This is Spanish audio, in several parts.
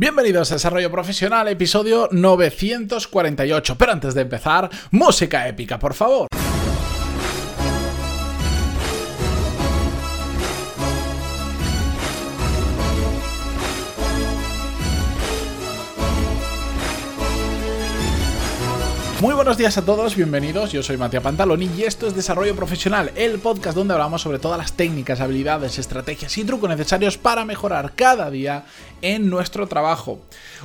Bienvenidos a Desarrollo Profesional, episodio 948. Pero antes de empezar, música épica, por favor. Muy buenos días a todos, bienvenidos. Yo soy Matías Pantaloni y esto es Desarrollo Profesional, el podcast donde hablamos sobre todas las técnicas, habilidades, estrategias y trucos necesarios para mejorar cada día en nuestro trabajo.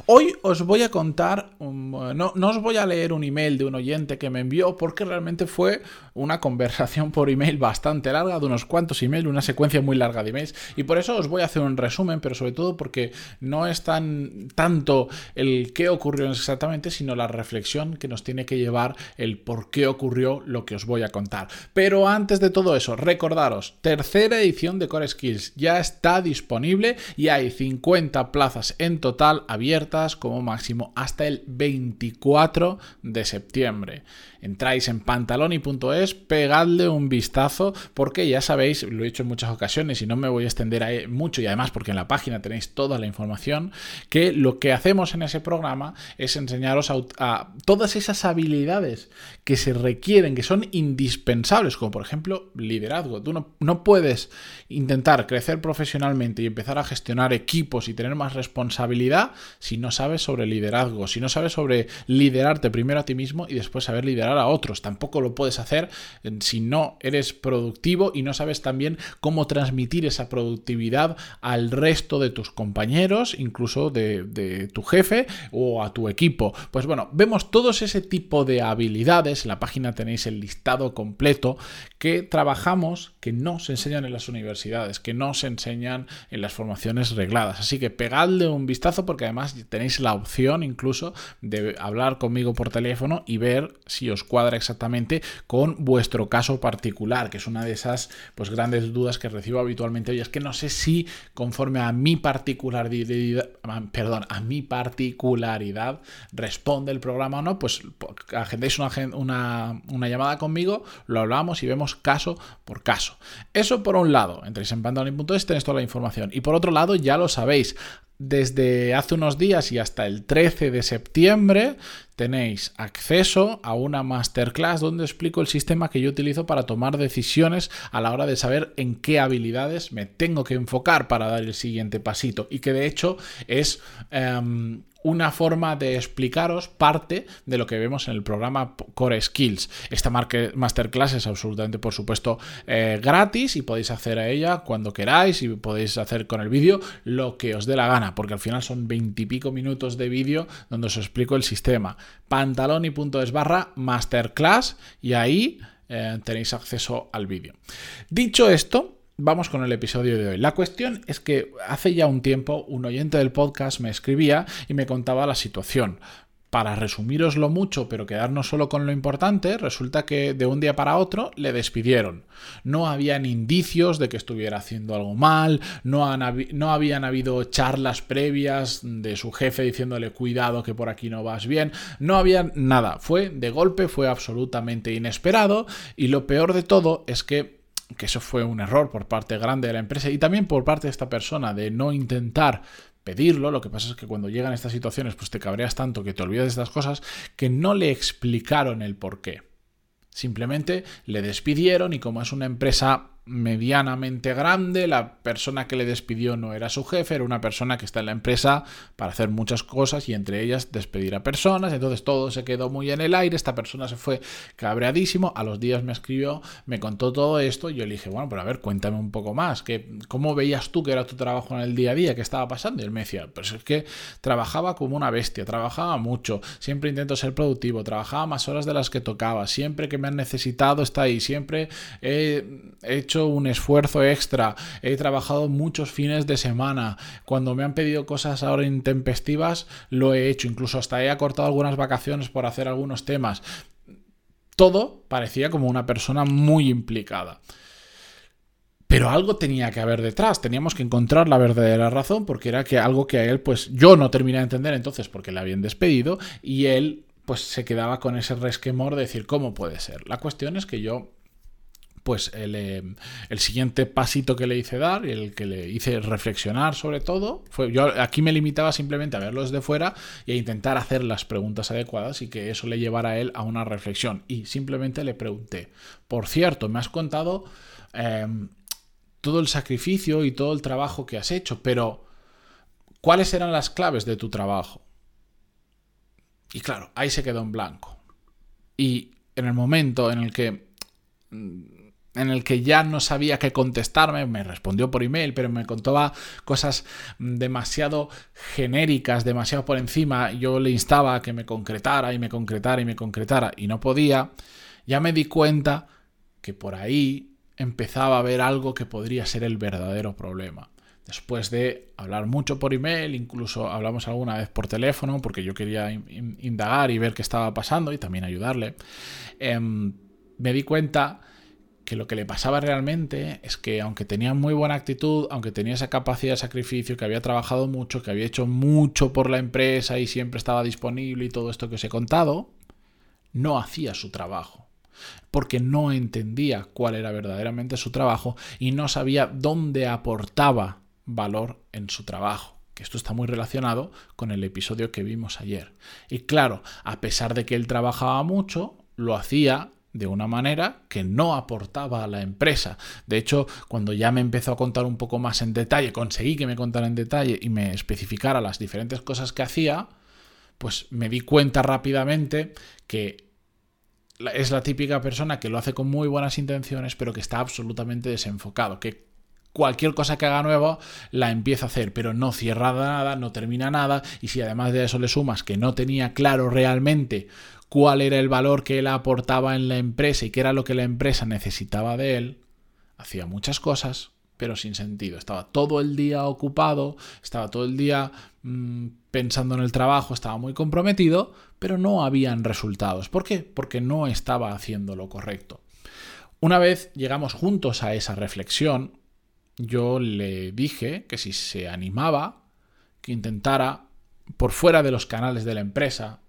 Hoy os voy a contar, no, no os voy a leer un email de un oyente que me envió porque realmente fue una conversación por email bastante larga, de unos cuantos emails, una secuencia muy larga de emails y por eso os voy a hacer un resumen, pero sobre todo porque no es tan tanto el qué ocurrió exactamente, sino la reflexión que nos tiene que llevar el por qué ocurrió lo que os voy a contar. Pero antes de todo eso, recordaros, tercera edición de Core Skills ya está disponible y hay 50 plazas en total abiertas como máximo hasta el 24 de septiembre. Entráis en pantaloni.es, pegadle un vistazo porque ya sabéis, lo he dicho en muchas ocasiones y no me voy a extender ahí mucho y además porque en la página tenéis toda la información, que lo que hacemos en ese programa es enseñaros a, todas esas habilidades que se requieren, que son indispensables, como por ejemplo liderazgo. Tú no, no puedes intentar crecer profesionalmente y empezar a gestionar equipos y tener más responsabilidad si no sabes sobre liderazgo, si no sabes sobre liderarte primero a ti mismo y después saber liderar a otros. Tampoco lo puedes hacer eh, si no eres productivo y no sabes también cómo transmitir esa productividad al resto de tus compañeros, incluso de, de tu jefe o a tu equipo. Pues bueno, vemos todos ese tipo de habilidades. En la página tenéis el listado completo que trabajamos, que no se enseñan en las universidades, que no se enseñan en las formaciones regladas. Así que pegadle un vistazo porque además tenéis la opción incluso de hablar conmigo por teléfono y ver si os cuadra exactamente con vuestro caso particular, que es una de esas pues, grandes dudas que recibo habitualmente. Y es que no sé si conforme a mi particularidad, perdón, a mi particularidad responde el programa o no, pues agendéis una, una, una llamada conmigo, lo hablamos y vemos caso por caso. Eso por un lado, entréis en pantaloni.es, tenéis toda la información. Y por otro lado, ya lo sabéis, desde hace unos días y hasta el 13 de septiembre tenéis acceso a una masterclass donde explico el sistema que yo utilizo para tomar decisiones a la hora de saber en qué habilidades me tengo que enfocar para dar el siguiente pasito y que de hecho es em, una forma de explicaros parte de lo que vemos en el programa Core Skills. Esta masterclass es absolutamente, por supuesto, eh, gratis y podéis hacer a ella cuando queráis y podéis hacer con el vídeo lo que os dé la gana, porque al final son veintipico minutos de vídeo donde os explico el sistema. Pantaloni.es barra masterclass y ahí eh, tenéis acceso al vídeo. Dicho esto, vamos con el episodio de hoy. La cuestión es que hace ya un tiempo un oyente del podcast me escribía y me contaba la situación. Para resumiroslo mucho, pero quedarnos solo con lo importante, resulta que de un día para otro le despidieron. No habían indicios de que estuviera haciendo algo mal, no, no habían habido charlas previas de su jefe diciéndole cuidado que por aquí no vas bien, no había nada. Fue de golpe, fue absolutamente inesperado y lo peor de todo es que que eso fue un error por parte grande de la empresa y también por parte de esta persona de no intentar pedirlo, lo que pasa es que cuando llegan estas situaciones pues te cabreas tanto que te olvidas de estas cosas que no le explicaron el por qué. Simplemente le despidieron y como es una empresa medianamente grande, la persona que le despidió no era su jefe, era una persona que está en la empresa para hacer muchas cosas y entre ellas despedir a personas, entonces todo se quedó muy en el aire, esta persona se fue cabreadísimo, a los días me escribió, me contó todo esto y yo le dije, bueno, pero a ver, cuéntame un poco más, que, ¿cómo veías tú que era tu trabajo en el día a día, qué estaba pasando? Y él me decía, pues es que trabajaba como una bestia, trabajaba mucho, siempre intento ser productivo, trabajaba más horas de las que tocaba, siempre que me han necesitado está ahí, siempre he hecho un esfuerzo extra, he trabajado muchos fines de semana, cuando me han pedido cosas ahora intempestivas, lo he hecho, incluso hasta he acortado algunas vacaciones por hacer algunos temas. Todo parecía como una persona muy implicada. Pero algo tenía que haber detrás, teníamos que encontrar la verdadera razón, porque era que algo que a él, pues yo no terminé de entender entonces porque le habían despedido y él pues se quedaba con ese resquemor de decir, ¿cómo puede ser? La cuestión es que yo pues eh, el, siguiente pasito que le hice dar y el que le hice reflexionar sobre todo fue yo aquí me limitaba simplemente a verlo desde fuera y a intentar hacer las preguntas adecuadas y que eso le llevara a él a una reflexión y simplemente le pregunté por cierto me has contado em, todo el sacrificio y todo el trabajo que has hecho pero ¿cuáles eran las claves de tu trabajo? y claro ahí se quedó en blanco y en el momento en el que mm, en el que ya no sabía qué contestarme, me respondió por email, pero me contaba cosas demasiado genéricas, demasiado por encima, yo le instaba a que me concretara y me concretara y me concretara y no podía, ya me di cuenta que por ahí empezaba a ver algo que podría ser el verdadero problema. Después de hablar mucho por email, incluso hablamos alguna vez por teléfono, porque yo quería indagar y ver qué estaba pasando y también ayudarle, em, me di cuenta que lo que le pasaba realmente es que aunque tenía muy buena actitud, aunque tenía esa capacidad de sacrificio, que había trabajado mucho, que había hecho mucho por la empresa y siempre estaba disponible y todo esto que os he contado, no hacía su trabajo. Porque no entendía cuál era verdaderamente su trabajo y no sabía dónde aportaba valor en su trabajo que esto está muy relacionado con el episodio que vimos ayer. Y claro, a pesar de que él trabajaba mucho, lo hacía de una manera que no aportaba a la empresa. De hecho, cuando ya me empezó a contar un poco más en detalle, conseguí que me contara en detalle y me especificara las diferentes cosas que hacía, pues me di cuenta rápidamente que es la típica persona que lo hace con muy buenas intenciones, pero que está absolutamente desenfocado, que cualquier cosa que haga nuevo la empieza a hacer, pero no cierra nada, no termina nada, y si además de eso le sumas que no tenía claro realmente cuál era el valor que él aportaba en la empresa y qué era lo que la empresa necesitaba de él, hacía muchas cosas, pero sin sentido. Estaba todo el día ocupado, estaba todo el día mm, pensando en el trabajo, estaba muy comprometido, pero no habían resultados. ¿Por qué? Porque no estaba haciendo lo correcto. Una vez llegamos juntos a esa reflexión, yo le dije que si se animaba, que intentara, por fuera de los canales de la empresa,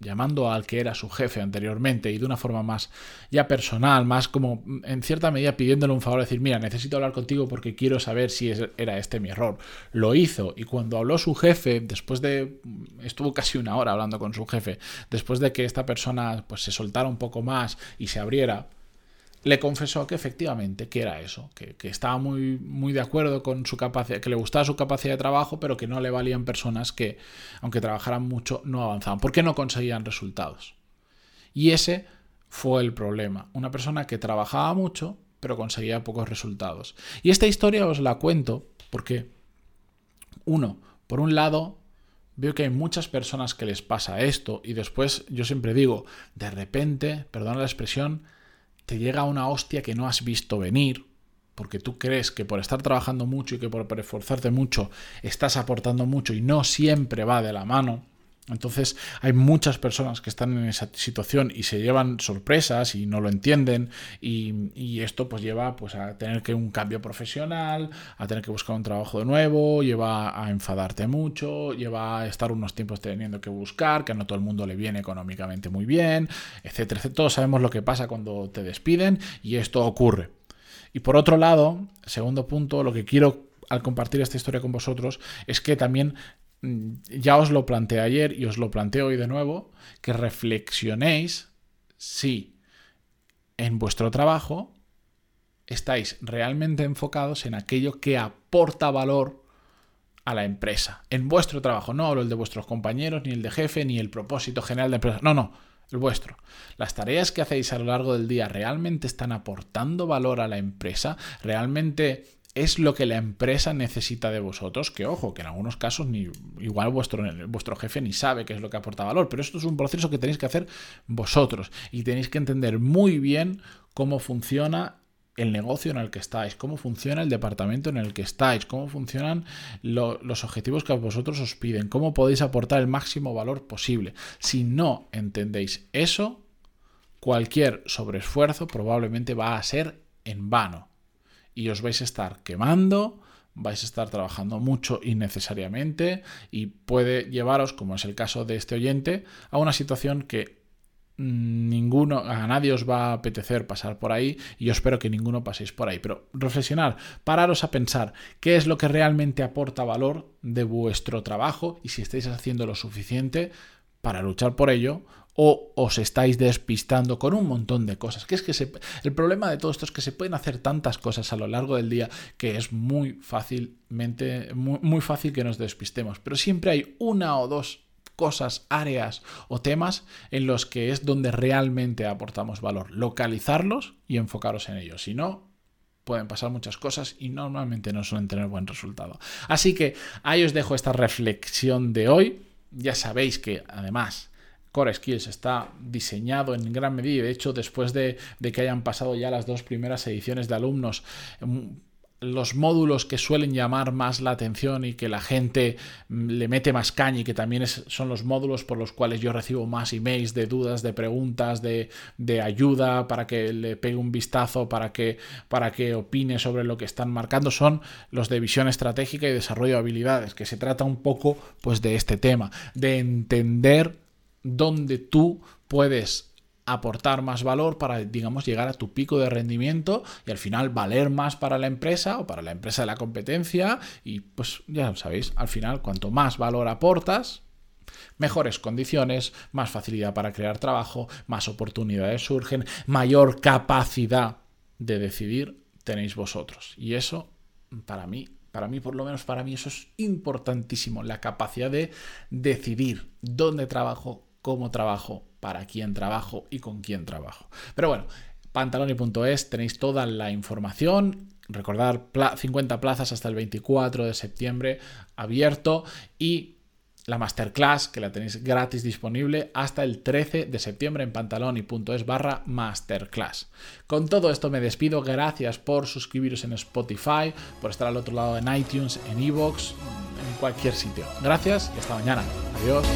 llamando al que era su jefe anteriormente y de una forma más ya personal, más como en cierta medida pidiéndole un favor, decir, mira, necesito hablar contigo porque quiero saber si era este mi error. Lo hizo y cuando habló su jefe, después de, estuvo casi una hora hablando con su jefe, después de que esta persona pues se soltara un poco más y se abriera, le confesó que efectivamente que era eso, que, estaba muy, muy de acuerdo con su capacidad, que le gustaba su capacidad de trabajo, pero que no le valían personas que, aunque trabajaran mucho, no avanzaban, porque no conseguían resultados. Y ese fue el problema. Una persona que trabajaba mucho, pero conseguía pocos resultados. Y esta historia os la cuento porque, uno, por un lado, veo que hay muchas personas que les pasa esto y después yo siempre digo, de repente, perdona la expresión, te llega una hostia que no has visto venir, porque tú crees que por estar trabajando mucho y que por esforzarte mucho estás aportando mucho y no siempre va de la mano. Entonces hay muchas personas que están en esa situación y se llevan sorpresas y no lo entienden y, esto pues lleva pues a tener que un cambio profesional, a tener que buscar un trabajo de nuevo, lleva a enfadarte mucho, lleva a estar unos tiempos teniendo que buscar, que no todo el mundo le viene económicamente muy bien, etcétera, etcétera. Todos sabemos lo que pasa cuando te despiden y esto ocurre. Y por otro lado, segundo punto, lo que quiero al compartir esta historia con vosotros es que también ya os lo planteé ayer y os lo planteo hoy de nuevo, que reflexionéis si en vuestro trabajo estáis realmente enfocados en aquello que aporta valor a la empresa. En vuestro trabajo, no hablo el de vuestros compañeros, ni el de jefe, ni el propósito general de empresa. No, no, el vuestro. Las tareas que hacéis a lo largo del día realmente están aportando valor a la empresa, realmente es lo que la empresa necesita de vosotros, que ojo, que en algunos casos ni, igual vuestro, vuestro jefe ni sabe qué es lo que aporta valor, pero esto es un proceso que tenéis que hacer vosotros y tenéis que entender muy bien cómo funciona el negocio en el que estáis, cómo funciona el departamento en el que estáis, cómo funcionan los objetivos que a vosotros os piden, cómo podéis aportar el máximo valor posible. Si no entendéis eso, cualquier sobreesfuerzo probablemente va a ser en vano y os vais a estar quemando, vais a estar trabajando mucho innecesariamente y puede llevaros, como es el caso de este oyente, a una situación que ninguno, a nadie os va a apetecer pasar por ahí y yo espero que ninguno paséis por ahí. Pero reflexionar, pararos a pensar qué es lo que realmente aporta valor de vuestro trabajo y si estáis haciendo lo suficiente para luchar por ello o os estáis despistando con un montón de cosas. Que es que el problema de todo esto es que se pueden hacer tantas cosas a lo largo del día que es muy fácilmente muy, fácil que nos despistemos, pero siempre hay una o dos cosas, áreas o temas en los que es donde realmente aportamos valor. Localizarlos y enfocaros en ellos. Si no, pueden pasar muchas cosas y normalmente no suelen tener buen resultado. Así que ahí os dejo esta reflexión de hoy. Ya sabéis que además Skills está diseñado en gran medida, de hecho, después de, que hayan pasado ya las dos primeras ediciones de alumnos, mm, los módulos que suelen llamar más la atención y que la gente mm, le mete más caña y que también son los módulos por los cuales yo recibo más emails de dudas, de preguntas, de, ayuda para que le pegue un vistazo, para que, para que opine sobre lo que están marcando, son los de visión estratégica y desarrollo de habilidades, que se trata un poco pues de este tema, de entender donde tú puedes aportar más valor para, digamos, llegar a tu pico de rendimiento y al final valer más para la empresa o para la empresa de la competencia y pues ya sabéis, al final cuanto más valor aportas, mejores condiciones, más facilidad para crear trabajo, más oportunidades surgen, mayor capacidad de decidir tenéis vosotros. Y eso, para mí, para mí por lo menos, para mí eso es importantísimo, la capacidad de decidir dónde trabajo, cómo trabajo, para quién trabajo y con quién trabajo. Pero bueno, pantaloni.es tenéis toda la información. Recordar 50 plazas hasta el 24 de septiembre abierto y la masterclass que la tenéis gratis disponible hasta el 13 de septiembre en pantaloni.es barra masterclass. Con todo esto me despido, gracias por suscribiros en Spotify, por estar al otro lado en iTunes, en Evox, en cualquier sitio. Gracias y hasta mañana. Adiós.